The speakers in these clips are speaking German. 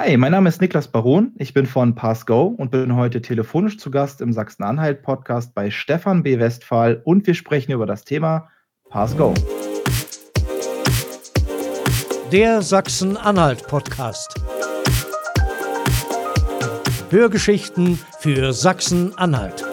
Hi, mein Name ist Niklas Baron. Ich bin von PassGo und bin heute telefonisch zu Gast im Sachsen-Anhalt-Podcast bei Stefan B. Westphal und wir sprechen über das Thema PassGo. Der Sachsen-Anhalt-Podcast. Hörgeschichten für Sachsen-Anhalt.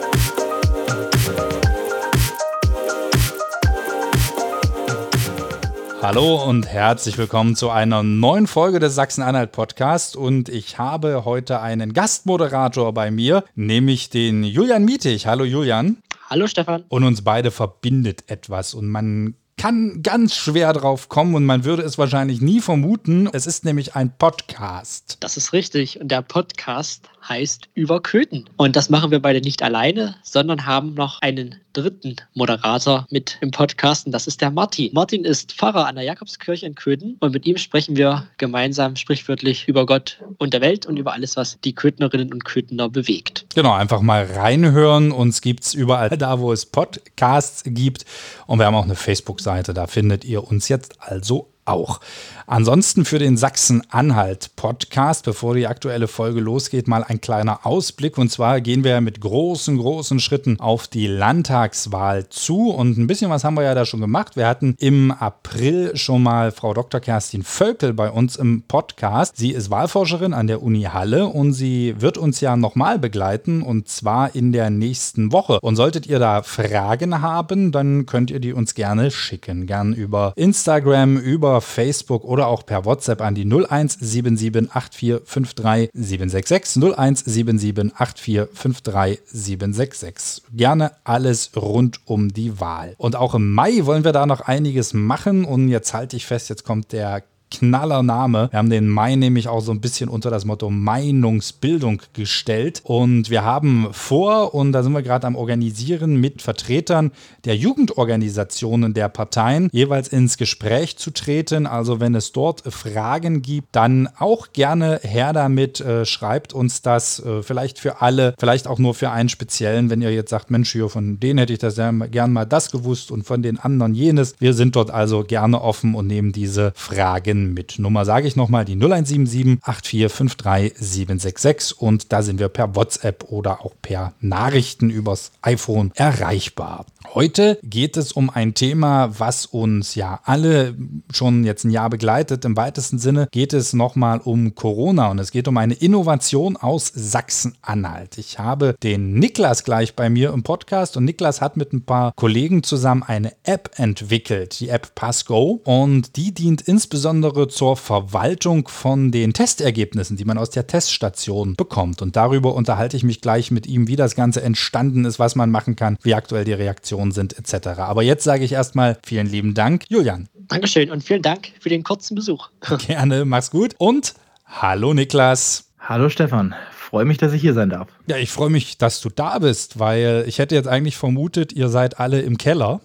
Hallo und herzlich willkommen zu einer neuen Folge des Sachsen-Anhalt Podcast und ich habe heute einen Gastmoderator bei mir, nämlich den Julian Mietig. Hallo Julian. Hallo Stefan. Und uns beide verbindet etwas und man kann ganz schwer drauf kommen und man würde es wahrscheinlich nie vermuten. Es ist nämlich ein Podcast. Das ist richtig und der Podcast heißt Über Köthen. Und das machen wir beide nicht alleine, sondern haben noch einen dritten Moderator mit im Podcast und das ist der Martin. Martin ist Pfarrer an der Jakobskirche in Köthen und mit ihm sprechen wir gemeinsam sprichwörtlich über Gott und der Welt und über alles, was die Köthnerinnen und Köthner bewegt. Genau, einfach mal reinhören. Uns gibt es überall da, wo es Podcasts gibt und wir haben auch eine Facebook-Seite, da findet ihr uns jetzt also auch. Ansonsten für den Sachsen-Anhalt-Podcast, bevor die aktuelle Folge losgeht, mal ein kleiner Ausblick. Und zwar gehen wir mit großen, großen Schritten auf die Landtagswahl zu. Und ein bisschen was haben wir ja da schon gemacht. Wir hatten im April schon mal Frau Dr. Kerstin Völkel bei uns im Podcast. Sie ist Wahlforscherin an der Uni Halle und sie wird uns ja nochmal begleiten und zwar in der nächsten Woche. Und solltet ihr da Fragen haben, dann könnt ihr die uns gerne schicken. Gern über Instagram, über Facebook oder auch per WhatsApp an die 0177 8453 766 0177 8453 766. Gerne alles rund um die Wahl. Und auch im Mai wollen wir da noch einiges machen und jetzt halte ich fest, jetzt kommt der knaller Name. Wir haben den Mai nämlich auch so ein bisschen unter das Motto Meinungsbildung gestellt. Und wir haben vor, und da sind wir gerade am Organisieren, mit Vertretern der Jugendorganisationen der Parteien jeweils ins Gespräch zu treten. Also wenn es dort Fragen gibt, dann auch gerne her damit. Äh, schreibt uns das äh, vielleicht für alle, vielleicht auch nur für einen speziellen, wenn ihr jetzt sagt, Mensch, hier von denen hätte ich das gern mal das gewusst und von den anderen jenes. Wir sind dort also gerne offen und nehmen diese Fragen mit. Nummer sage ich nochmal, die 0177 8453 766 und da sind wir per WhatsApp oder auch per Nachrichten übers iPhone erreichbar. Heute geht es um ein Thema, was uns ja alle schon jetzt ein Jahr begleitet. Im weitesten Sinne geht es nochmal um Corona und es geht um eine Innovation aus Sachsen-Anhalt. Ich habe den Niklas gleich bei mir im Podcast und Niklas hat mit ein paar Kollegen zusammen eine App entwickelt, die App PassGo und die dient insbesondere zur Verwaltung von den Testergebnissen, die man aus der Teststation bekommt. Und darüber unterhalte ich mich gleich mit ihm, wie das Ganze entstanden ist, was man machen kann, wie aktuell die Reaktion Informationen sind etc. Aber jetzt sage ich erstmal vielen lieben Dank, Julian. Dankeschön und vielen Dank für den kurzen Besuch. Gerne, mach's gut und hallo Niklas. Hallo Stefan, freue mich, dass ich hier sein darf. Ja, ich freue mich, dass du da bist, weil ich hätte jetzt eigentlich vermutet, ihr seid alle im Keller,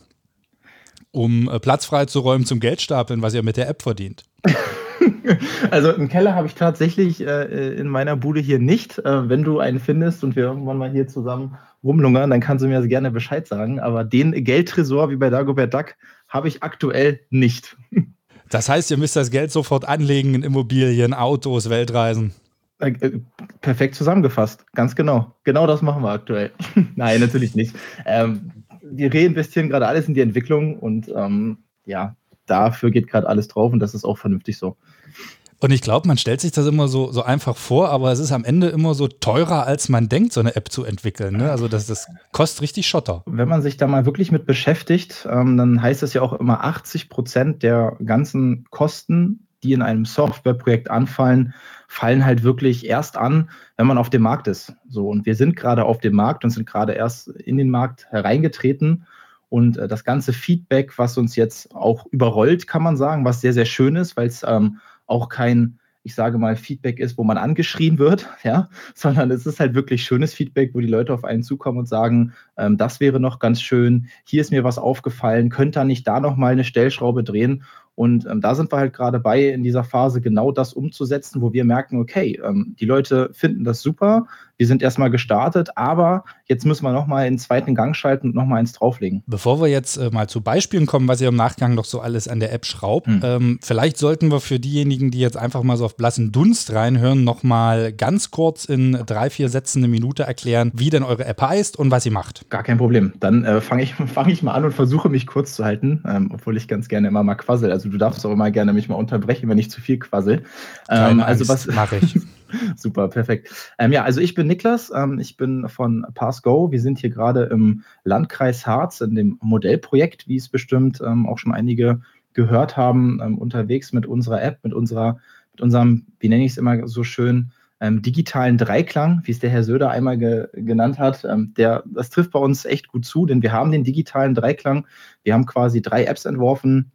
um äh, Platz freizuräumen zum Geldstapeln, was ihr mit der App verdient. Also einen Keller habe ich tatsächlich äh, in meiner Bude hier nicht. Äh, wenn du einen findest und wir irgendwann mal hier zusammen rumlungern, dann kannst du mir gerne Bescheid sagen. Aber den Geldtresor wie bei Dagobert Duck habe ich aktuell nicht. Das heißt, ihr müsst das Geld sofort anlegen in Immobilien, Autos, Weltreisen. Äh, äh, perfekt zusammengefasst, ganz genau. Genau das machen wir aktuell. Nein, natürlich nicht. Ähm, wir reinvestieren gerade alles in die Entwicklung und ähm, ja, dafür geht gerade alles drauf und das ist auch vernünftig so. Und ich glaube, man stellt sich das immer so, so einfach vor, aber es ist am Ende immer so teurer, als man denkt, so eine App zu entwickeln. Ne? Also das, das kostet richtig Schotter. Wenn man sich da mal wirklich mit beschäftigt, ähm, dann heißt das ja auch immer 80 Prozent der ganzen Kosten, die in einem Softwareprojekt anfallen, fallen halt wirklich erst an, wenn man auf dem Markt ist. So, und wir sind gerade auf dem Markt und sind gerade erst in den Markt hereingetreten. Und äh, das ganze Feedback, was uns jetzt auch überrollt, kann man sagen, was sehr, sehr schön ist, weil es ähm, auch kein, ich sage mal, Feedback ist, wo man angeschrien wird, ja, sondern es ist halt wirklich schönes Feedback, wo die Leute auf einen zukommen und sagen, ähm, das wäre noch ganz schön, hier ist mir was aufgefallen, könnte da nicht da noch mal eine Stellschraube drehen Und ähm, da sind wir halt gerade bei, in dieser Phase genau das umzusetzen, wo wir merken, okay, ähm, die Leute finden das super, wir sind erstmal gestartet, aber jetzt müssen wir nochmal einen zweiten Gang schalten und nochmal eins drauflegen. Bevor wir jetzt äh, mal zu Beispielen kommen, was ihr im Nachgang noch so alles an der App schraubt, hm. ähm, vielleicht sollten wir für diejenigen, die jetzt einfach mal so auf blassen Dunst reinhören, nochmal ganz kurz in drei, vier Sätzen eine Minute erklären, wie denn eure App heißt und was sie macht. Gar kein Problem. Dann äh, fange ich, fang ich mal an und versuche mich kurz zu halten, ähm, obwohl ich ganz gerne immer mal quassel. Also du darfst auch immer gerne mich mal unterbrechen, wenn ich zu viel quassel. Ähm, also was mache ich. Super, perfekt. Ähm, ja, also ich bin Niklas, ähm, ich bin von PassGo. Wir sind hier gerade im Landkreis Harz in dem Modellprojekt, wie es bestimmt ähm, auch schon einige gehört haben, ähm, unterwegs mit unserer App, mit unserer, mit unserem, wie nenne ich es immer so schön, ähm, digitalen Dreiklang, wie es der Herr Söder einmal ge genannt hat. Ähm, der, das trifft bei uns echt gut zu, denn wir haben den digitalen Dreiklang. Wir haben quasi drei Apps entworfen,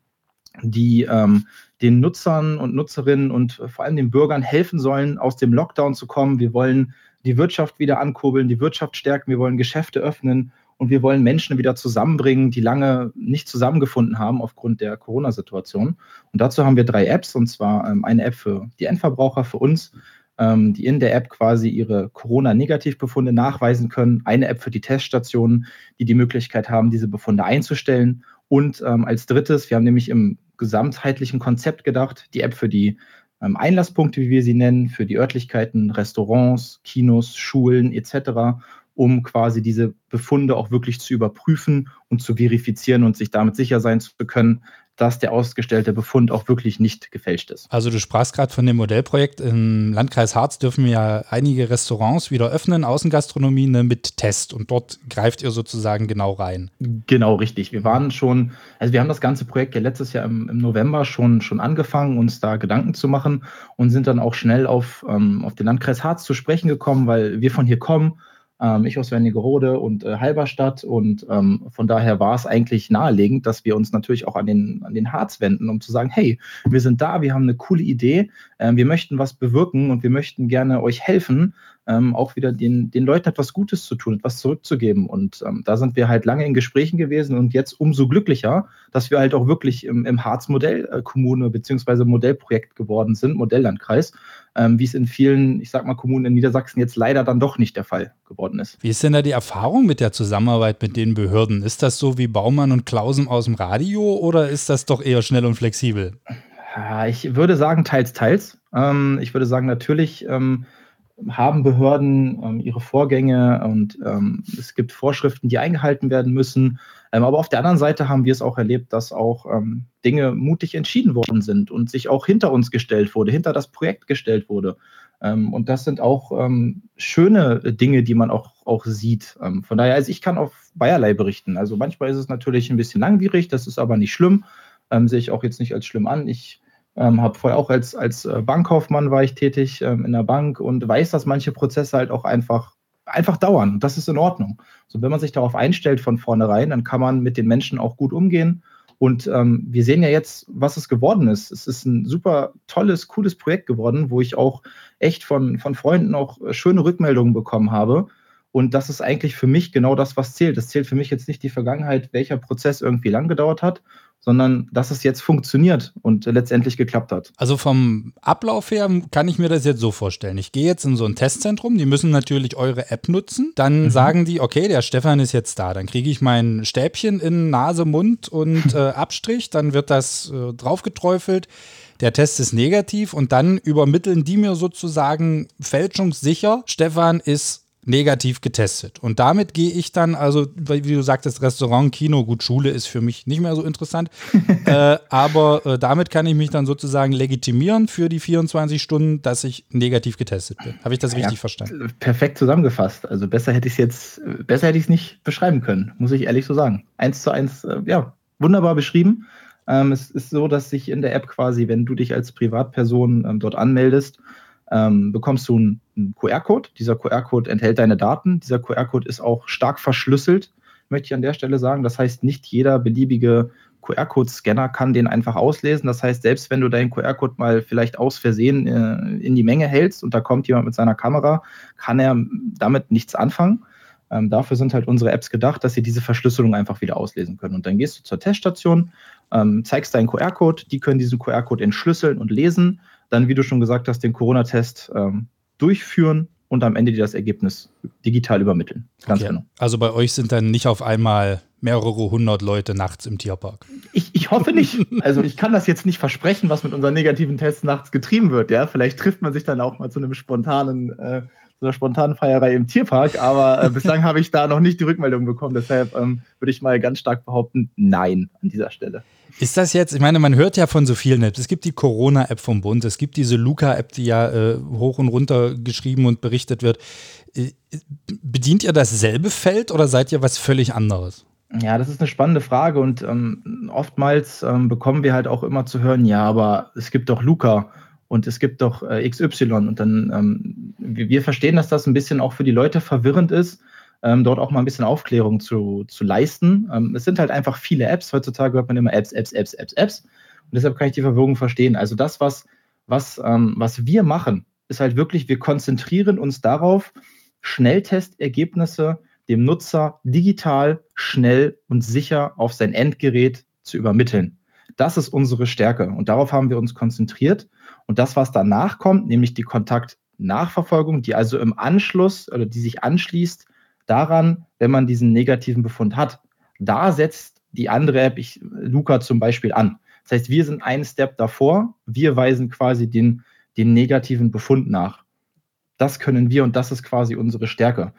die ähm, den Nutzern und Nutzerinnen und vor allem den Bürgern helfen sollen, aus dem Lockdown zu kommen. Wir wollen die Wirtschaft wieder ankurbeln, die Wirtschaft stärken, wir wollen Geschäfte öffnen und wir wollen Menschen wieder zusammenbringen, die lange nicht zusammengefunden haben aufgrund der Corona-Situation. Und dazu haben wir drei Apps, und zwar ähm, eine App für die Endverbraucher, für uns, ähm, die in der App quasi ihre Corona-Negativbefunde nachweisen können, eine App für die Teststationen, die die Möglichkeit haben, diese Befunde einzustellen und ähm, als drittes, wir haben nämlich im gesamtheitlichen Konzept gedacht, die App für die ähm, Einlasspunkte, wie wir sie nennen, für die Örtlichkeiten, Restaurants, Kinos, Schulen etc., um quasi diese Befunde auch wirklich zu überprüfen und zu verifizieren und sich damit sicher sein zu können, dass der ausgestellte Befund auch wirklich nicht gefälscht ist. Also du sprachst gerade von dem Modellprojekt. Im Landkreis Harz dürfen ja einige Restaurants wieder öffnen, Außengastronomie ne, mit Test. Und dort greift ihr sozusagen genau rein. Genau, richtig. Wir waren schon, also wir haben das ganze Projekt ja letztes Jahr im, im November schon, schon angefangen, uns da Gedanken zu machen und sind dann auch schnell auf, ähm, auf den Landkreis Harz zu sprechen gekommen, weil wir von hier kommen ähm, ich aus Wernigerode und äh, Halberstadt. Und ähm, von daher war es eigentlich naheliegend, dass wir uns natürlich auch an den, an den Harz wenden, um zu sagen, hey, wir sind da, wir haben eine coole Idee, äh, wir möchten was bewirken und wir möchten gerne euch helfen, ähm, auch wieder den, den Leuten etwas Gutes zu tun, etwas zurückzugeben. Und ähm, da sind wir halt lange in Gesprächen gewesen und jetzt umso glücklicher, dass wir halt auch wirklich im, im Harz Modellkommune bzw. Modellprojekt geworden sind, Modelllandkreis, ähm, wie es in vielen, ich sag mal, Kommunen in Niedersachsen jetzt leider dann doch nicht der Fall geworden ist. Wie ist denn da die Erfahrung mit der Zusammenarbeit mit den Behörden? Ist das so wie Baumann und Klausen aus dem Radio oder ist das doch eher schnell und flexibel? Ich würde sagen, teils, teils. Ähm, ich würde sagen, natürlich ähm, haben Behörden ähm, ihre Vorgänge und ähm, es gibt Vorschriften, die eingehalten werden müssen. Ähm, aber auf der anderen Seite haben wir es auch erlebt, dass auch ähm, Dinge mutig entschieden worden sind und sich auch hinter uns gestellt wurde, hinter das Projekt gestellt wurde. Ähm, und das sind auch ähm, schöne Dinge, die man auch, auch sieht. von daher, also ich kann auf Bayerlei berichten. Also manchmal ist es natürlich ein bisschen langwierig, das ist aber nicht schlimm. sehe ich auch jetzt nicht als schlimm an. Ich ähm, habe vorher auch als, als äh, Bankkaufmann war ich tätig ähm, in der Bank und weiß, dass manche Prozesse halt auch einfach, einfach dauern. Das ist in Ordnung. So, wenn man sich darauf einstellt von vornherein, dann kann man mit den Menschen auch gut umgehen. Und ähm, wir sehen ja jetzt, was es geworden ist. Es ist ein super tolles, cooles Projekt geworden, wo ich auch echt von, von Freunden auch äh, schöne Rückmeldungen bekommen habe. Und das ist eigentlich für mich genau das, was zählt. Es zählt für mich jetzt nicht die Vergangenheit, welcher Prozess irgendwie lang gedauert hat, sondern dass es jetzt funktioniert und letztendlich geklappt hat. Also vom Ablauf her kann ich mir das jetzt so vorstellen. Ich gehe jetzt in so ein Testzentrum, die müssen natürlich eure App nutzen. Dann mhm. sagen die, okay, der Stefan ist jetzt da. Dann kriege ich mein Stäbchen in Nase, Mund und äh, Abstrich. Dann wird das äh, draufgeträufelt. Der Test ist negativ und dann übermitteln die mir sozusagen fälschungssicher, Stefan ist negativ getestet. Und damit gehe ich dann, also wie du sagtest, Restaurant, Kino, gut, Schule ist für mich nicht mehr so interessant, äh, aber äh, damit kann ich mich dann sozusagen legitimieren für die 24 Stunden, dass ich negativ getestet bin. Habe ich das ja, richtig verstanden? Perfekt zusammengefasst. Also besser hätte ich es jetzt, besser hätte ich es nicht beschreiben können, muss ich ehrlich so sagen. Eins zu eins, äh, ja, wunderbar beschrieben. Ähm, es ist so, dass sich in der App quasi, wenn du dich als Privatperson ähm, dort anmeldest, ähm, bekommst du einen, einen QR-Code. Dieser QR-Code enthält deine Daten. Dieser QR-Code ist auch stark verschlüsselt, möchte ich an der Stelle sagen. Das heißt, nicht jeder beliebige QR-Code-Scanner kann den einfach auslesen. Das heißt, selbst wenn du deinen QR-Code mal vielleicht aus Versehen äh, in die Menge hältst und da kommt jemand mit seiner Kamera, kann er damit nichts anfangen. Ähm, dafür sind halt unsere Apps gedacht, dass sie diese Verschlüsselung einfach wieder auslesen können. Und dann gehst du zur Teststation ähm, zeigst deinen QR-Code, die können diesen QR-Code entschlüsseln und lesen, dann, wie du schon gesagt hast, den Corona-Test ähm, durchführen und am Ende dir das Ergebnis digital übermitteln. Ganz okay. genau. Also bei euch sind dann nicht auf einmal mehrere hundert Leute nachts im Tierpark. Ich, ich hoffe nicht. Also ich kann das jetzt nicht versprechen, was mit unseren negativen Tests nachts getrieben wird. Ja, vielleicht trifft man sich dann auch mal zu einem spontanen äh, so einer spontanen Feierei im Tierpark, aber äh, bislang habe ich da noch nicht die Rückmeldung bekommen. Deshalb ähm, würde ich mal ganz stark behaupten, nein an dieser Stelle. Ist das jetzt, ich meine, man hört ja von so vielen Apps. Es gibt die Corona-App vom Bund, es gibt diese Luca-App, die ja äh, hoch und runter geschrieben und berichtet wird. Äh, bedient ihr dasselbe Feld oder seid ihr was völlig anderes? Ja, das ist eine spannende Frage und ähm, oftmals ähm, bekommen wir halt auch immer zu hören, ja, aber es gibt doch Luca und es gibt doch äh, XY und dann, ähm, wir, verstehen, dass das ein bisschen auch für die Leute verwirrend ist, ähm, dort auch mal ein bisschen Aufklärung zu, zu leisten. Ähm, es sind halt einfach viele Apps. Heutzutage hört man immer Apps, Apps, Apps, Apps, Apps. Und deshalb kann ich die Verwirrung verstehen. Also das, was, was, ähm, was wir machen, ist halt wirklich, wir konzentrieren uns darauf, Schnelltestergebnisse dem Nutzer digital, schnell und sicher auf sein Endgerät zu übermitteln. Das ist unsere Stärke und darauf haben wir uns konzentriert. Und das, was danach kommt, nämlich die Kontaktnachverfolgung, die also im Anschluss oder die sich anschließt daran, wenn man diesen negativen Befund hat, da setzt die andere App, ich, Luca zum Beispiel, an. Das heißt, wir sind einen Step davor, wir weisen quasi den, den negativen Befund nach. Das können wir und das ist quasi unsere Stärke.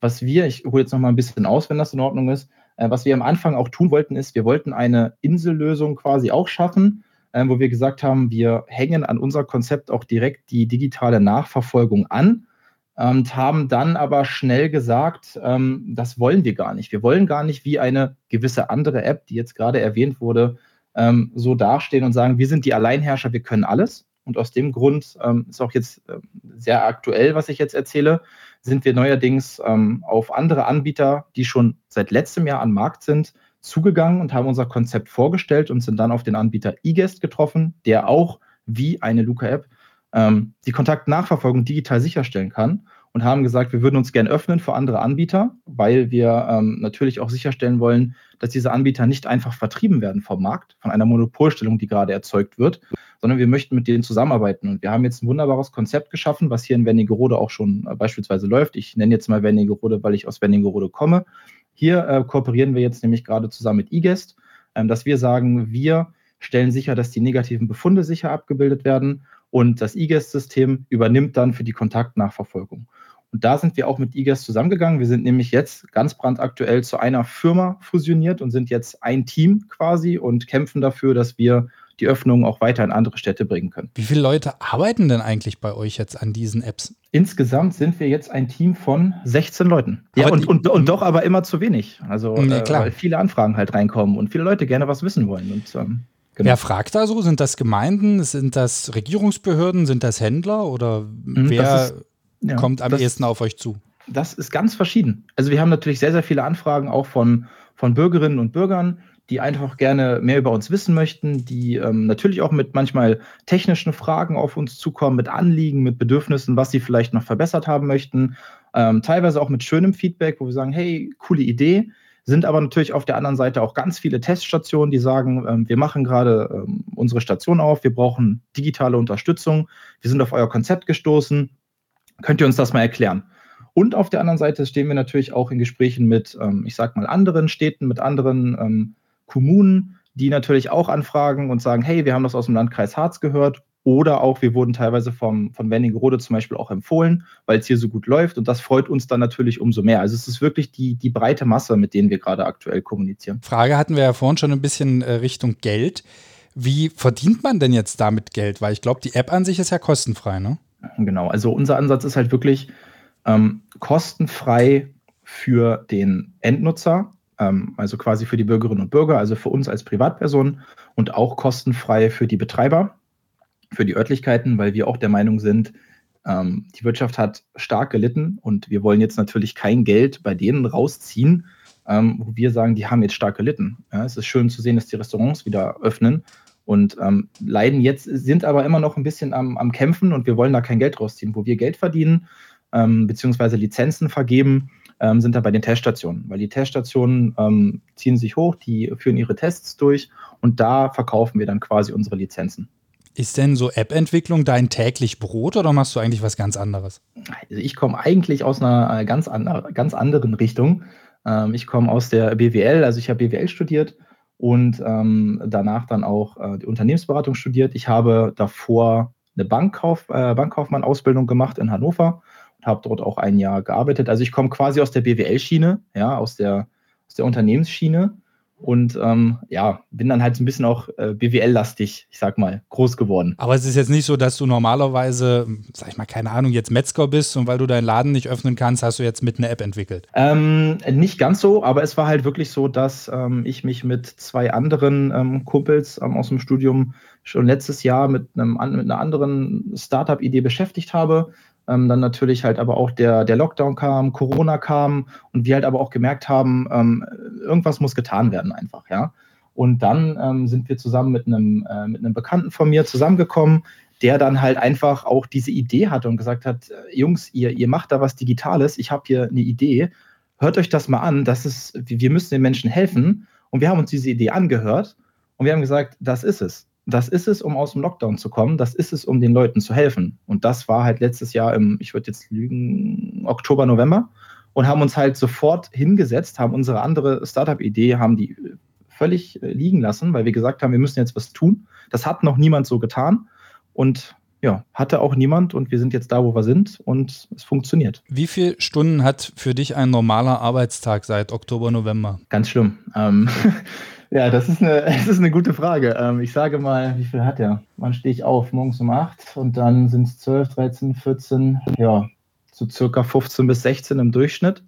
Was wir, ich hole jetzt noch mal ein bisschen aus, wenn das in Ordnung ist, was wir am Anfang auch tun wollten, ist, wir wollten eine Insellösung quasi auch schaffen, äh, wo wir gesagt haben, wir hängen an unser Konzept auch direkt die digitale Nachverfolgung an und haben dann aber schnell gesagt, ähm, das wollen wir gar nicht. Wir wollen gar nicht wie eine gewisse andere App, die jetzt gerade erwähnt wurde, ähm, so dastehen und sagen, wir sind die Alleinherrscher, wir können alles. Und aus dem Grund ähm, ist auch jetzt äh, sehr aktuell, was ich jetzt erzähle, sind wir neuerdings ähm, auf andere Anbieter, die schon seit letztem Jahr am Markt sind, zugegangen und haben unser Konzept vorgestellt und sind dann auf den Anbieter eGuest getroffen, der auch wie eine Luca-App ähm, die Kontaktnachverfolgung digital sicherstellen kann und haben gesagt, wir würden uns gern öffnen für andere Anbieter, weil wir ähm, natürlich auch sicherstellen wollen, dass diese Anbieter nicht einfach vertrieben werden vom Markt, von einer Monopolstellung, die gerade erzeugt wird, sondern wir möchten mit denen zusammenarbeiten. Und wir haben jetzt ein wunderbares Konzept geschaffen, was hier in Wernigerode auch schon äh, beispielsweise läuft. Ich nenne jetzt mal Wernigerode, weil ich aus Wernigerode komme. Hier äh, kooperieren wir jetzt nämlich gerade zusammen mit eGuest, äh, dass wir sagen, wir stellen sicher, dass die negativen Befunde sicher abgebildet werden und das eGuest-System übernimmt dann für die Kontaktnachverfolgung. Und da sind wir auch mit eGuest zusammengegangen. Wir sind nämlich jetzt ganz brandaktuell zu einer Firma fusioniert und sind jetzt ein Team quasi und kämpfen dafür, dass wir die Öffnung auch weiter in andere Städte bringen können. Wie viele Leute arbeiten denn eigentlich bei euch jetzt an diesen Apps? Insgesamt sind wir jetzt ein Team von 16 Leuten. Ja, und, und, und doch aber immer zu wenig. Also, nee, äh, weil viele Anfragen halt reinkommen und viele Leute gerne was wissen wollen. Und ähm, Genau. Wer fragt da so? Sind das Gemeinden? Sind das Regierungsbehörden? Sind das Händler? Oder mhm, wer ist, ja, kommt am das, ehesten auf euch zu? Das ist ganz verschieden. Also wir haben natürlich sehr, sehr viele Anfragen auch von, von Bürgerinnen und Bürgern, die einfach gerne mehr über uns wissen möchten, die ähm, natürlich auch mit manchmal technischen Fragen auf uns zukommen, mit Anliegen, mit Bedürfnissen, was sie vielleicht noch verbessert haben möchten. Ähm, teilweise auch mit schönem Feedback, wo wir sagen, hey, coole Idee sind aber natürlich auf der anderen Seite auch ganz viele Teststationen, die sagen, ähm, wir machen gerade ähm, unsere Station auf, wir brauchen digitale Unterstützung, wir sind auf euer Konzept gestoßen, könnt ihr uns das mal erklären? Und auf der anderen Seite stehen wir natürlich auch in Gesprächen mit, ähm, ich sag mal, anderen Städten, mit anderen ähm, Kommunen, die natürlich auch anfragen und sagen, hey, wir haben das aus dem Landkreis Harz gehört oder auch, wir wurden teilweise vom, von Wernigerode zum Beispiel auch empfohlen, weil es hier so gut läuft. Und das freut uns dann natürlich umso mehr. Also es ist wirklich die, die breite Masse, mit denen wir gerade aktuell kommunizieren. Frage hatten wir ja vorhin schon ein bisschen äh, Richtung Geld. Wie verdient man denn jetzt damit Geld? Weil ich glaube, die App an sich ist ja kostenfrei, ne? Genau, also unser Ansatz ist halt wirklich ähm, kostenfrei für den Endnutzer, ähm, also quasi für die Bürgerinnen und Bürger, also für uns als Privatpersonen und auch kostenfrei für die Betreiber für die Örtlichkeiten, weil wir auch der Meinung sind, ähm, die Wirtschaft hat stark gelitten und wir wollen jetzt natürlich kein Geld bei denen rausziehen, ähm, wo wir sagen, die haben jetzt stark gelitten. Ja, es ist schön zu sehen, dass die Restaurants wieder öffnen und ähm, leiden jetzt, sind aber immer noch ein bisschen am, am, Kämpfen und wir wollen da kein Geld rausziehen. Wo wir Geld verdienen, ähm, beziehungsweise Lizenzen vergeben, ähm, sind da bei den Teststationen, weil die Teststationen ähm, ziehen sich hoch, die führen ihre Tests durch und da verkaufen wir dann quasi unsere Lizenzen. Ist denn so App-Entwicklung dein täglich Brot oder machst du eigentlich was ganz anderes? Also ich komme eigentlich aus einer äh, ganz, andre, ganz anderen Richtung. Ähm, ich komme aus der BWL, also ich habe BWL studiert und ähm, danach dann auch äh, die Unternehmensberatung studiert. Ich habe davor eine Bankkauf, äh, Bankkaufmann-Ausbildung gemacht in Hannover und habe dort auch ein Jahr gearbeitet. Also ich komme quasi aus der BWL-Schiene, ja, aus der, aus der Unternehmensschiene und ähm, ja, bin dann halt so ein bisschen auch äh, BWL-lastig, ich sag mal, groß geworden. Aber es ist jetzt nicht so, dass du normalerweise, sag ich mal, keine Ahnung, jetzt Metzger bist und weil du deinen Laden nicht öffnen kannst, hast du jetzt mit einer App entwickelt. Ähm, nicht ganz so, aber es war halt wirklich so, dass ähm, ich mich mit zwei anderen ähm, Kumpels ähm, aus dem Studium schon letztes Jahr mit, einem, mit einer anderen Startup-Idee beschäftigt habe ähm, dann natürlich halt aber auch der, der Lockdown kam, Corona kam und wir halt aber auch gemerkt haben, ähm, irgendwas muss getan werden einfach, ja. Und dann ähm, sind wir zusammen mit einem, äh, mit einem Bekannten von mir zusammengekommen, der dann halt einfach auch diese Idee hatte und gesagt hat, äh, Jungs, ihr, ihr macht da was Digitales, ich habe hier eine Idee, hört euch das mal an, das ist, wir müssen den Menschen helfen. Und wir haben uns diese Idee angehört und wir haben gesagt, das ist es das ist es, um aus dem Lockdown zu kommen. Das ist es, um den Leuten zu helfen. Und das war halt letztes Jahr im, ich würde jetzt lügen, Oktober, November und haben uns halt sofort hingesetzt, haben unsere andere Startup-Idee, haben die völlig äh, liegen lassen, weil wir gesagt haben, wir müssen jetzt was tun. Das hat noch niemand so getan und ja, hatte auch niemand und wir sind jetzt da, wo wir sind und es funktioniert. Wie viele Stunden hat für dich ein normaler Arbeitstag seit Oktober, November? Ganz schlimm. Ähm, Ja, das ist eine, das ist eine gute Frage. Ähm, ich sage mal, wie viel hat er? Wann stehe ich auf? Morgens um 8 und dann sind es 12, 13, 14, ja, so circa 15 bis 16 im Durchschnitt.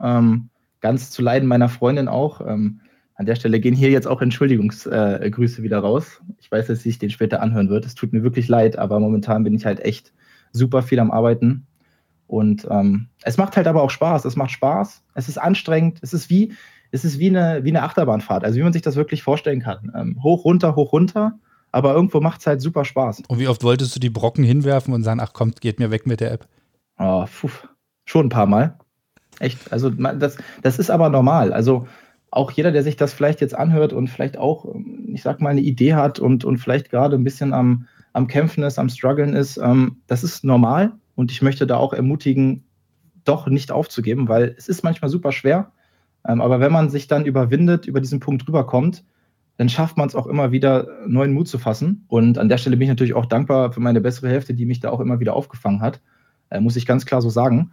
Ähm, ganz zu Leiden meiner Freundin auch. Ähm, an der Stelle gehen hier jetzt auch Entschuldigungsgrüße äh, wieder raus. Ich weiß, dass sich den später anhören wird. Es tut mir wirklich leid, aber momentan bin ich halt echt super viel am Arbeiten. Und ähm, es macht halt aber auch Spaß. Es macht Spaß. Es ist anstrengend. Es ist wie, es ist wie eine, wie eine Achterbahnfahrt, also wie man sich das wirklich vorstellen kann. Ähm, hoch, runter, hoch, runter, aber irgendwo macht es halt super Spaß. Und wie oft wolltest du die Brocken hinwerfen und sagen, ach kommt, geht mir weg mit der App? Oh, puh, schon ein paar Mal. Echt, also das, das ist aber normal. Also auch jeder, der sich das vielleicht jetzt anhört und vielleicht auch, ich sag mal, eine Idee hat und, und vielleicht gerade ein bisschen am, am Kämpfen ist, am Struggeln ist, ähm, das ist normal und ich möchte da auch ermutigen, doch nicht aufzugeben, weil es ist manchmal super schwer. Ähm, aber wenn man sich dann überwindet, über diesen Punkt rüberkommt, dann schafft man es auch immer wieder, neuen Mut zu fassen. Und an der Stelle bin ich natürlich auch dankbar für meine bessere Hälfte, die mich da auch immer wieder aufgefangen hat. Äh, muss ich ganz klar so sagen.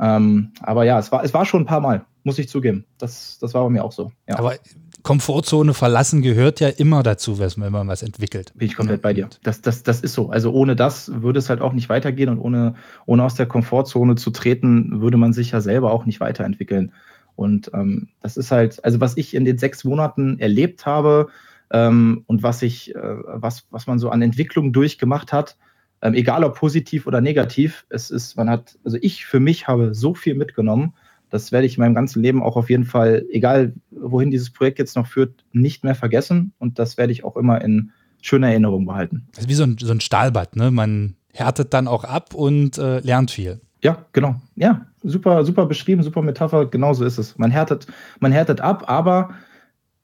Ähm, aber ja, es war, es war schon ein paar Mal, muss ich zugeben. Das, das war bei mir auch so. Ja. Aber Komfortzone verlassen gehört ja immer dazu, wenn man was entwickelt. Bin ich komplett bei dir. Das, das, das ist so. Also ohne das würde es halt auch nicht weitergehen und ohne, ohne aus der Komfortzone zu treten, würde man sich ja selber auch nicht weiterentwickeln. Und ähm, das ist halt, also was ich in den sechs Monaten erlebt habe ähm, und was ich, äh, was, was man so an Entwicklung durchgemacht hat, ähm, egal ob positiv oder negativ, es ist, man hat, also ich für mich habe so viel mitgenommen, das werde ich in meinem ganzen Leben auch auf jeden Fall, egal wohin dieses Projekt jetzt noch führt, nicht mehr vergessen. Und das werde ich auch immer in schöner Erinnerung behalten. Das ist wie so ein, so ein Stahlbad, ne? Man härtet dann auch ab und äh, lernt viel. Ja, genau. Ja, super, super beschrieben, super Metapher. Genauso ist es. Man härtet, man härtet ab, aber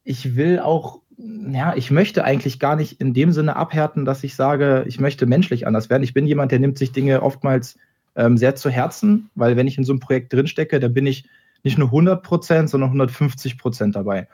ich will auch, ja, ich möchte eigentlich gar nicht in dem Sinne abhärten, dass ich sage, ich möchte menschlich anders werden. Ich bin jemand, der nimmt sich Dinge oftmals ähm, sehr zu Herzen, weil wenn ich in so einem Projekt drinstecke, dann bin ich nicht nur 100 Prozent, sondern 150 Prozent dabei.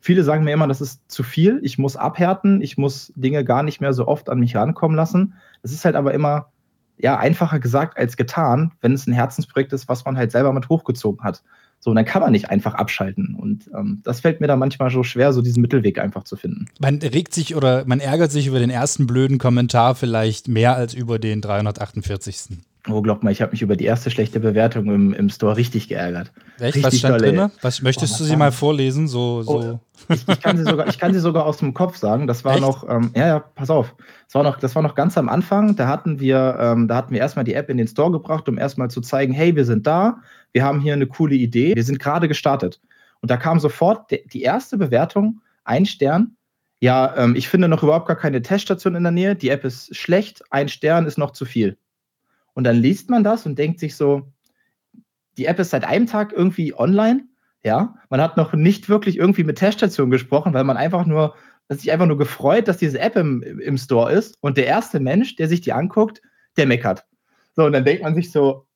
Viele sagen mir immer, das ist zu viel. Ich muss abhärten. Ich muss Dinge gar nicht mehr so oft an mich rankommen lassen. Das ist halt aber immer ja, einfacher gesagt als getan, wenn es ein Herzensprojekt ist, was man halt selber mit hochgezogen hat. So, und dann kann man nicht einfach abschalten. Und ähm, das fällt mir da manchmal so schwer, so diesen Mittelweg einfach zu finden. Man regt sich oder man ärgert sich über den ersten blöden Kommentar vielleicht mehr als über den 348. Oh, glaub mal, ich habe mich über die erste schlechte Bewertung im, im Store richtig geärgert. Echt? Richtig Was stand drin? Was möchtest oh, du sie mal vorlesen? So, so. Oh, ich, ich, kann sie sogar, ich kann sie sogar aus dem Kopf sagen. Das war Echt? noch, ähm, ja, ja, pass auf. Das war noch, das war noch ganz am Anfang. Da hatten wir, ähm, da hatten wir erstmal die App in den Store gebracht, um erstmal zu zeigen, hey, wir sind da, wir haben hier eine coole Idee, wir sind gerade gestartet. Und da kam sofort die erste Bewertung, ein Stern. Ja, ähm, ich finde noch überhaupt gar keine Teststation in der Nähe. Die App ist schlecht, ein Stern ist noch zu viel. Und dann liest man das und denkt sich so, die App ist seit einem Tag irgendwie online. Ja, man hat noch nicht wirklich irgendwie mit Teststation gesprochen, weil man einfach nur, dass sich einfach nur gefreut, dass diese App im, im Store ist. Und der erste Mensch, der sich die anguckt, der meckert. So, und dann denkt man sich so,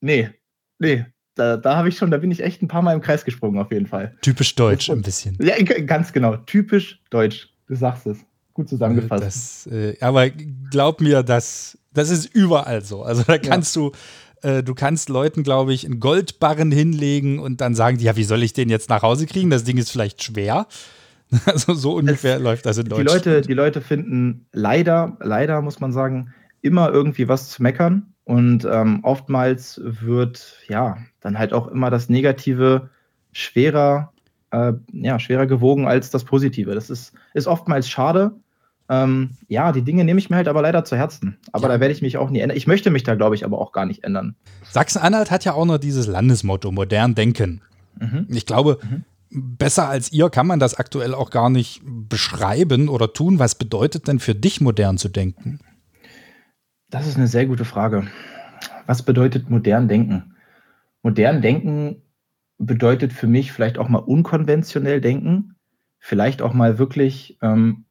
nee, nee, da, da habe ich schon, da bin ich echt ein paar Mal im Kreis gesprungen, auf jeden Fall. Typisch deutsch ein bisschen. Ja, ganz genau. Typisch deutsch. Du sagst es. Gut zusammengefasst. Das, äh, aber glaub mir, das, das ist überall so. Also da kannst ja. du, äh, du kannst Leuten, glaube ich, einen Goldbarren hinlegen und dann sagen die, ja, wie soll ich den jetzt nach Hause kriegen? Das Ding ist vielleicht schwer. Also so ungefähr es, läuft das in Deutschland. Die Leute, die Leute finden leider, leider muss man sagen, immer irgendwie was zu meckern. Und ähm, oftmals wird ja dann halt auch immer das Negative schwerer, äh, ja, schwerer gewogen als das Positive. Das ist, ist oftmals schade. Ähm, ja, die Dinge nehme ich mir halt aber leider zu Herzen. Aber ja. da werde ich mich auch nie ändern. Ich möchte mich da, glaube ich, aber auch gar nicht ändern. Sachsen-Anhalt hat ja auch noch dieses Landesmotto, modern denken. Mhm. Ich glaube, mhm. besser als ihr kann man das aktuell auch gar nicht beschreiben oder tun. Was bedeutet denn für dich, modern zu denken? Das ist eine sehr gute Frage. Was bedeutet modern denken? Modern denken bedeutet für mich vielleicht auch mal unkonventionell denken, vielleicht auch mal wirklich ähm,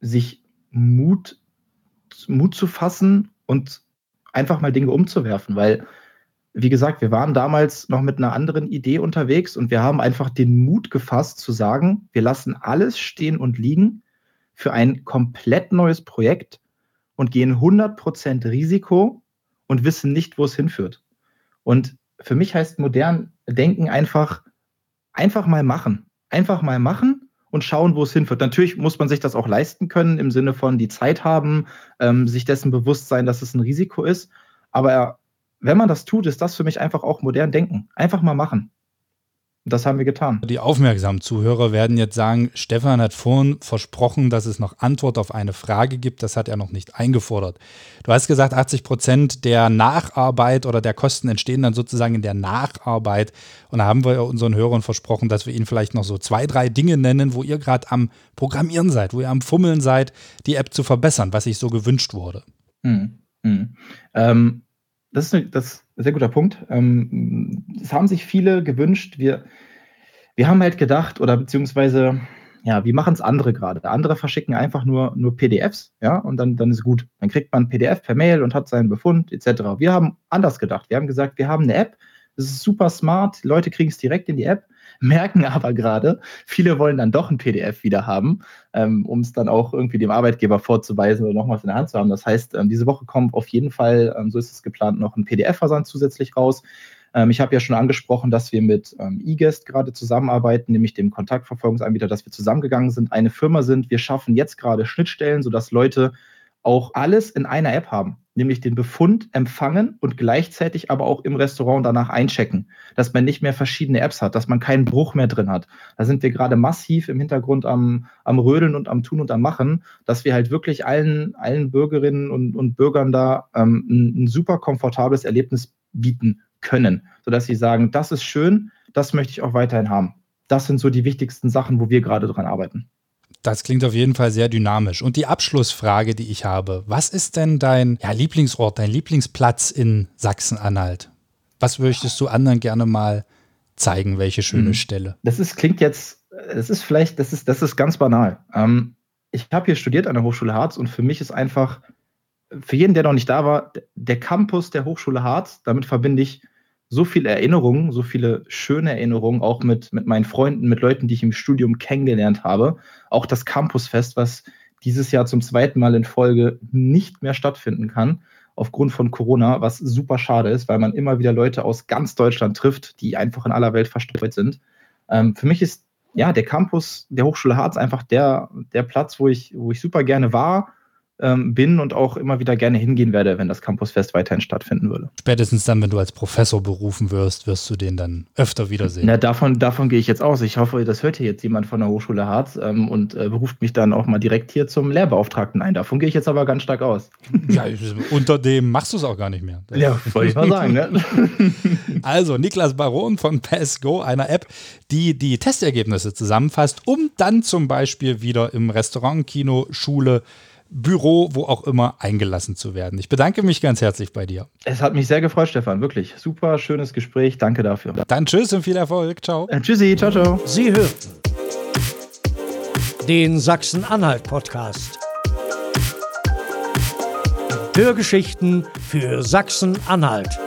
sich Mut, Mut zu fassen und einfach mal Dinge umzuwerfen, weil, wie gesagt, wir waren damals noch mit einer anderen Idee unterwegs und wir haben einfach den Mut gefasst zu sagen, wir lassen alles stehen und liegen für ein komplett neues Projekt und gehen 100% Risiko und wissen nicht, wo es hinführt. Und für mich heißt modern denken einfach, einfach mal machen. Einfach mal machen und schauen, wo es hinführt. Natürlich muss man sich das auch leisten können, im Sinne von die Zeit haben, ähm, sich dessen bewusst sein, dass es ein Risiko ist. Aber wenn man das tut, ist das für mich einfach auch modern denken. Einfach mal machen. Das haben wir getan. Die aufmerksamen Zuhörer werden jetzt sagen, Stefan hat vorhin versprochen, dass es noch Antwort auf eine Frage gibt. Das hat er noch nicht eingefordert. Du hast gesagt, 80 Prozent der Nacharbeit oder der Kosten entstehen dann sozusagen in der Nacharbeit. Und da haben wir unseren Hörern versprochen, dass wir ihnen vielleicht noch so zwei, drei Dinge nennen, wo ihr gerade am Programmieren seid, wo ihr am Fummeln seid, die App zu verbessern, was sich so gewünscht wurde. Hm. Hm. Ähm, das ist, eine, das sehr guter Punkt. Ähm, es haben sich viele gewünscht. Wir, wir haben halt gedacht, oder beziehungsweise, ja, wie machen es andere gerade? Andere verschicken einfach nur, nur PDFs, ja, und dann, dann ist gut. Dann kriegt man PDF per Mail und hat seinen Befund, etc. Wir haben anders gedacht. Wir haben gesagt, wir haben eine App, das ist super smart, Leute kriegen es direkt in die App merken aber gerade, viele wollen dann doch ein PDF wieder haben, ähm, um es dann auch irgendwie dem Arbeitgeber vorzuweisen oder nochmals in der Hand zu haben. Das heißt, ähm, diese Woche kommt auf jeden Fall, ähm, so ist es geplant, noch ein PDF-Versand zusätzlich raus. Ähm, ich habe ja schon angesprochen, dass wir mit ähm, eGuest gerade zusammenarbeiten, nämlich dem Kontaktverfolgungsanbieter, dass wir zusammengegangen sind, eine Firma sind. Wir schaffen jetzt gerade Schnittstellen, sodass Leute auch alles in einer App haben nämlich den Befund empfangen und gleichzeitig aber auch im Restaurant danach einchecken, dass man nicht mehr verschiedene Apps hat, dass man keinen Bruch mehr drin hat. Da sind wir gerade massiv im Hintergrund am, am Rödeln und am Tun und am Machen, dass wir halt wirklich allen, allen Bürgerinnen und, und Bürgern da ähm, ein, ein super komfortables Erlebnis bieten können, sodass sie sagen, das ist schön, das möchte ich auch weiterhin haben. Das sind so die wichtigsten Sachen, wo wir gerade dran arbeiten. Das klingt auf jeden Fall sehr dynamisch. Und die Abschlussfrage, die ich habe, was ist denn dein ja, Lieblingsort, dein Lieblingsplatz in Sachsen-Anhalt? Was möchtest du anderen gerne mal zeigen, welche schöne hm. Stelle? Das ist, klingt jetzt, das ist vielleicht, das ist, das ist ganz banal. Ähm, ich habe hier studiert an der Hochschule Harz und für mich ist einfach, für jeden, der noch nicht da war, der Campus der Hochschule Harz, damit verbinde ich so viele Erinnerungen, so viele schöne Erinnerungen, auch mit, mit meinen Freunden, mit Leuten, die ich im Studium kennengelernt habe. Auch das Campusfest, was dieses Jahr zum zweiten Mal in Folge nicht mehr stattfinden kann, aufgrund von Corona, was super schade ist, weil man immer wieder Leute aus ganz Deutschland trifft, die einfach in aller Welt verstreut sind. Ähm, für mich ist ja der Campus der Hochschule Harz einfach der, der Platz, wo ich, wo ich super gerne war, ähm, bin und auch immer wieder gerne hingehen werde, wenn das Campusfest weiterhin stattfinden würde. Spätestens dann, wenn du als Professor berufen wirst, wirst du den dann öfter wiedersehen. Na, davon, davon gehe ich jetzt aus. Ich hoffe, das hört hier jetzt jemand von der Hochschule Harz ähm, und äh, beruft mich dann auch mal direkt hier zum Lehrbeauftragten ein. Davon gehe ich jetzt aber ganz stark aus. Ja, unter dem machst du es auch gar nicht mehr. Ja, wollte ich mal sagen. Ne? also, Niklas Baron von PassGo, einer App, die die Testergebnisse zusammenfasst, um dann zum Beispiel wieder im Restaurant, Kino, Schule, Büro, wo auch immer, eingelassen zu werden. Ich bedanke mich ganz herzlich bei dir. Es hat mich sehr gefreut, Stefan. Wirklich. Super schönes Gespräch. Danke dafür. Dann tschüss und viel Erfolg. Ciao. Äh, tschüssi. Ciao, ciao. Sie hörten den Sachsen-Anhalt-Podcast. Hörgeschichten für Sachsen-Anhalt.